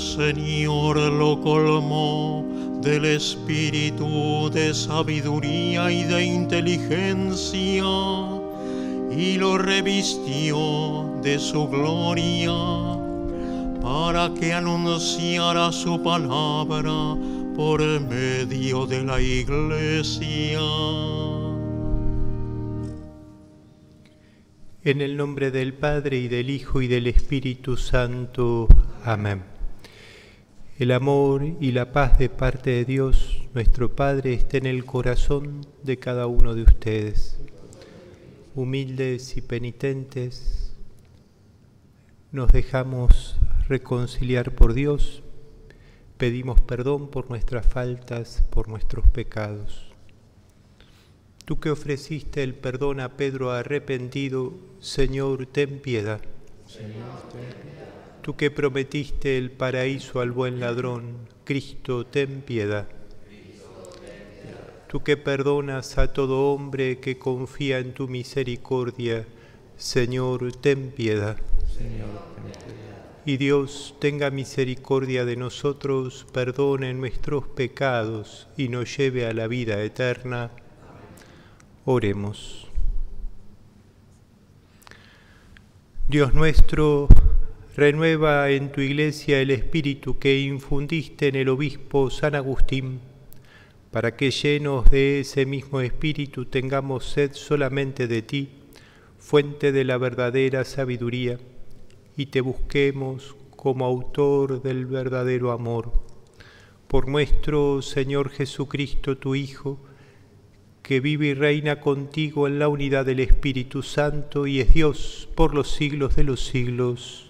Señor lo colmó del espíritu de sabiduría y de inteligencia y lo revistió de su gloria para que anunciara su palabra por medio de la iglesia. En el nombre del Padre y del Hijo y del Espíritu Santo. Amén. El amor y la paz de parte de Dios, nuestro Padre, esté en el corazón de cada uno de ustedes. Humildes y penitentes, nos dejamos reconciliar por Dios, pedimos perdón por nuestras faltas, por nuestros pecados. Tú que ofreciste el perdón a Pedro arrepentido, Señor, ten piedad. Tú que prometiste el paraíso al buen ladrón, Cristo, ten piedad. Tú que perdonas a todo hombre que confía en tu misericordia, Señor, ten piedad. Y Dios tenga misericordia de nosotros, perdone nuestros pecados y nos lleve a la vida eterna. Oremos. Dios nuestro, renueva en tu iglesia el espíritu que infundiste en el obispo San Agustín, para que llenos de ese mismo espíritu tengamos sed solamente de ti, fuente de la verdadera sabiduría, y te busquemos como autor del verdadero amor. Por nuestro Señor Jesucristo, tu Hijo, que vive y reina contigo en la unidad del Espíritu Santo y es Dios por los siglos de los siglos.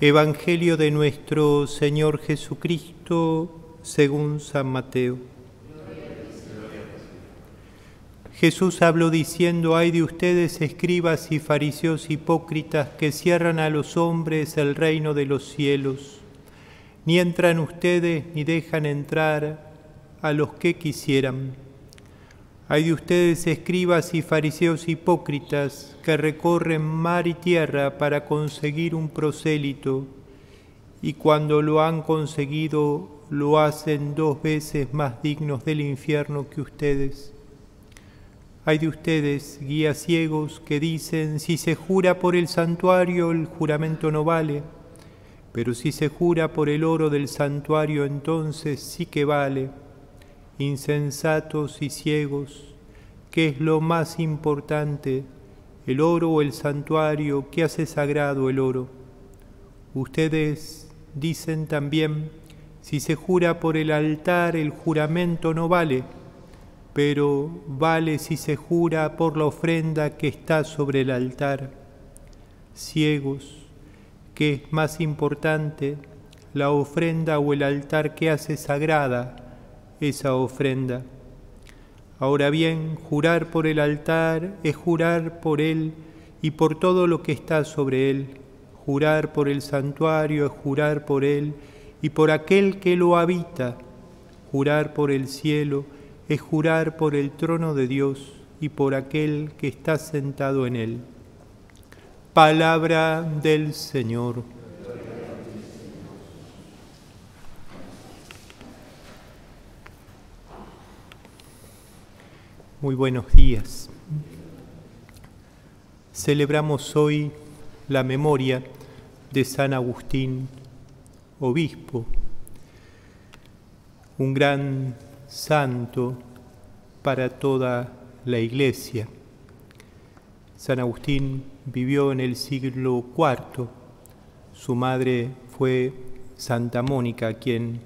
Evangelio de nuestro Señor Jesucristo según San Mateo. Jesús habló diciendo, hay de ustedes escribas y fariseos hipócritas que cierran a los hombres el reino de los cielos. Ni entran ustedes ni dejan entrar a los que quisieran. Hay de ustedes escribas y fariseos hipócritas que recorren mar y tierra para conseguir un prosélito y cuando lo han conseguido lo hacen dos veces más dignos del infierno que ustedes. Hay de ustedes, guías ciegos, que dicen, si se jura por el santuario, el juramento no vale, pero si se jura por el oro del santuario, entonces sí que vale. Insensatos y ciegos, ¿qué es lo más importante, el oro o el santuario? ¿Qué hace sagrado el oro? Ustedes dicen también, si se jura por el altar, el juramento no vale pero vale si se jura por la ofrenda que está sobre el altar. Ciegos, ¿qué es más importante, la ofrenda o el altar que hace sagrada esa ofrenda? Ahora bien, jurar por el altar es jurar por él y por todo lo que está sobre él. Jurar por el santuario es jurar por él y por aquel que lo habita. Jurar por el cielo es jurar por el trono de Dios y por aquel que está sentado en él. Palabra del Señor. Muy buenos días. Celebramos hoy la memoria de San Agustín, obispo, un gran santo para toda la iglesia. San Agustín vivió en el siglo IV. Su madre fue Santa Mónica, quien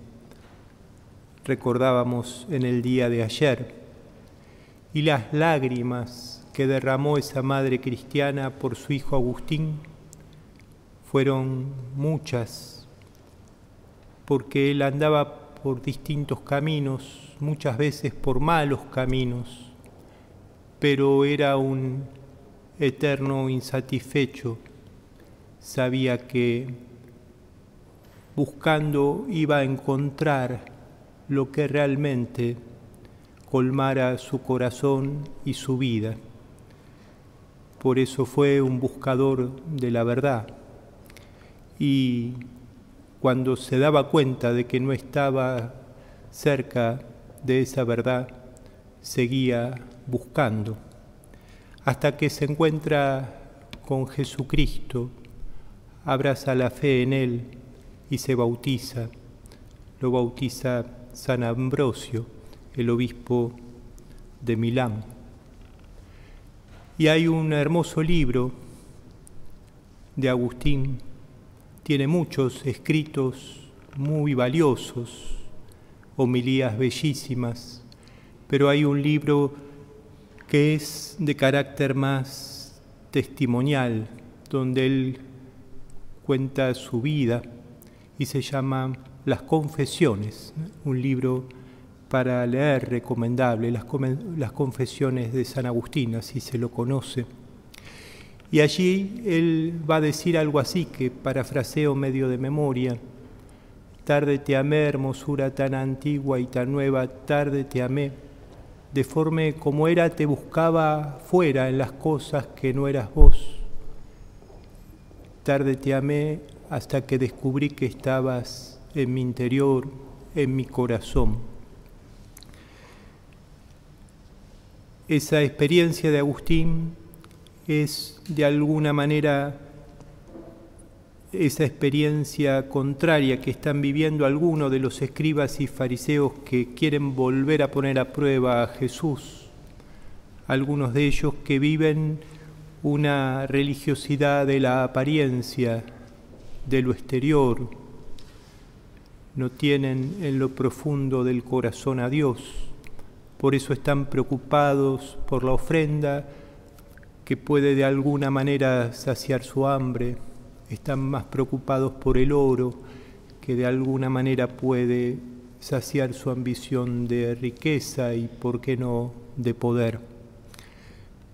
recordábamos en el día de ayer. Y las lágrimas que derramó esa madre cristiana por su hijo Agustín fueron muchas, porque él andaba por distintos caminos, muchas veces por malos caminos, pero era un eterno insatisfecho. Sabía que buscando iba a encontrar lo que realmente colmara su corazón y su vida. Por eso fue un buscador de la verdad. Y cuando se daba cuenta de que no estaba cerca de esa verdad, seguía buscando, hasta que se encuentra con Jesucristo, abraza la fe en Él y se bautiza. Lo bautiza San Ambrosio, el obispo de Milán. Y hay un hermoso libro de Agustín, tiene muchos escritos muy valiosos, homilías bellísimas, pero hay un libro que es de carácter más testimonial, donde él cuenta su vida y se llama Las Confesiones, un libro para leer recomendable, las, las confesiones de San Agustín, así se lo conoce. Y allí él va a decir algo así, que parafraseo medio de memoria, tarde te amé, hermosura tan antigua y tan nueva, tarde te amé, deforme como era te buscaba fuera en las cosas que no eras vos. Tarde te amé hasta que descubrí que estabas en mi interior, en mi corazón. Esa experiencia de Agustín es de alguna manera esa experiencia contraria que están viviendo algunos de los escribas y fariseos que quieren volver a poner a prueba a Jesús, algunos de ellos que viven una religiosidad de la apariencia, de lo exterior, no tienen en lo profundo del corazón a Dios por eso están preocupados por la ofrenda que puede de alguna manera saciar su hambre, están más preocupados por el oro que de alguna manera puede saciar su ambición de riqueza y, por qué no, de poder.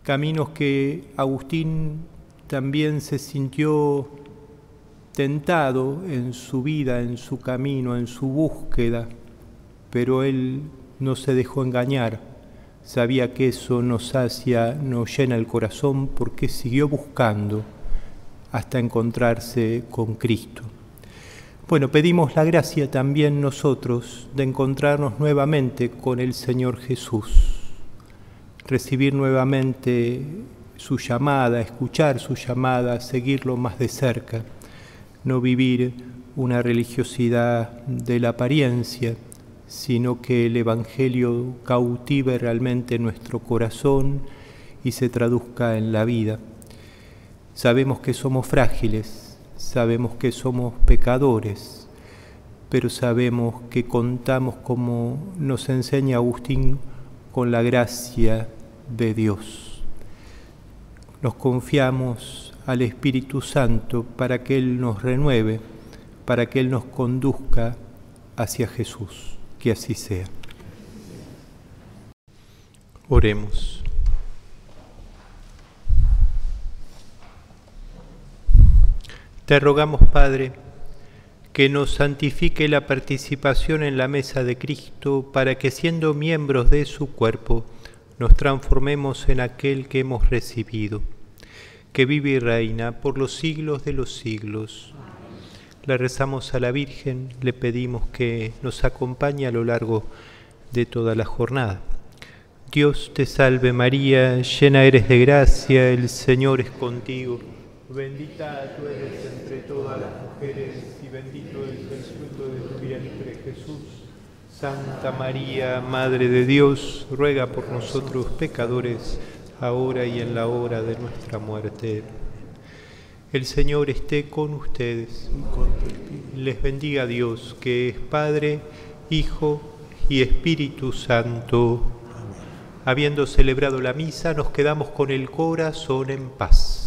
Caminos que Agustín también se sintió tentado en su vida, en su camino, en su búsqueda, pero él no se dejó engañar, sabía que eso nos sacia, nos llena el corazón porque siguió buscando hasta encontrarse con Cristo. Bueno, pedimos la gracia también nosotros de encontrarnos nuevamente con el Señor Jesús, recibir nuevamente su llamada, escuchar su llamada, seguirlo más de cerca, no vivir una religiosidad de la apariencia, sino que el Evangelio cautive realmente nuestro corazón y se traduzca en la vida. Sabemos que somos frágiles, sabemos que somos pecadores, pero sabemos que contamos, como nos enseña Agustín, con la gracia de Dios. Nos confiamos al Espíritu Santo para que Él nos renueve, para que Él nos conduzca hacia Jesús que así sea. Oremos. Te rogamos, Padre, que nos santifique la participación en la mesa de Cristo para que siendo miembros de su cuerpo nos transformemos en aquel que hemos recibido, que vive y reina por los siglos de los siglos. Le rezamos a la Virgen, le pedimos que nos acompañe a lo largo de toda la jornada. Dios te salve María, llena eres de gracia, el Señor es contigo. Bendita tú eres entre todas las mujeres y bendito es el fruto de tu vientre Jesús. Santa María, Madre de Dios, ruega por nosotros pecadores, ahora y en la hora de nuestra muerte. El Señor esté con ustedes. Les bendiga Dios, que es Padre, Hijo y Espíritu Santo. Habiendo celebrado la misa, nos quedamos con el corazón en paz.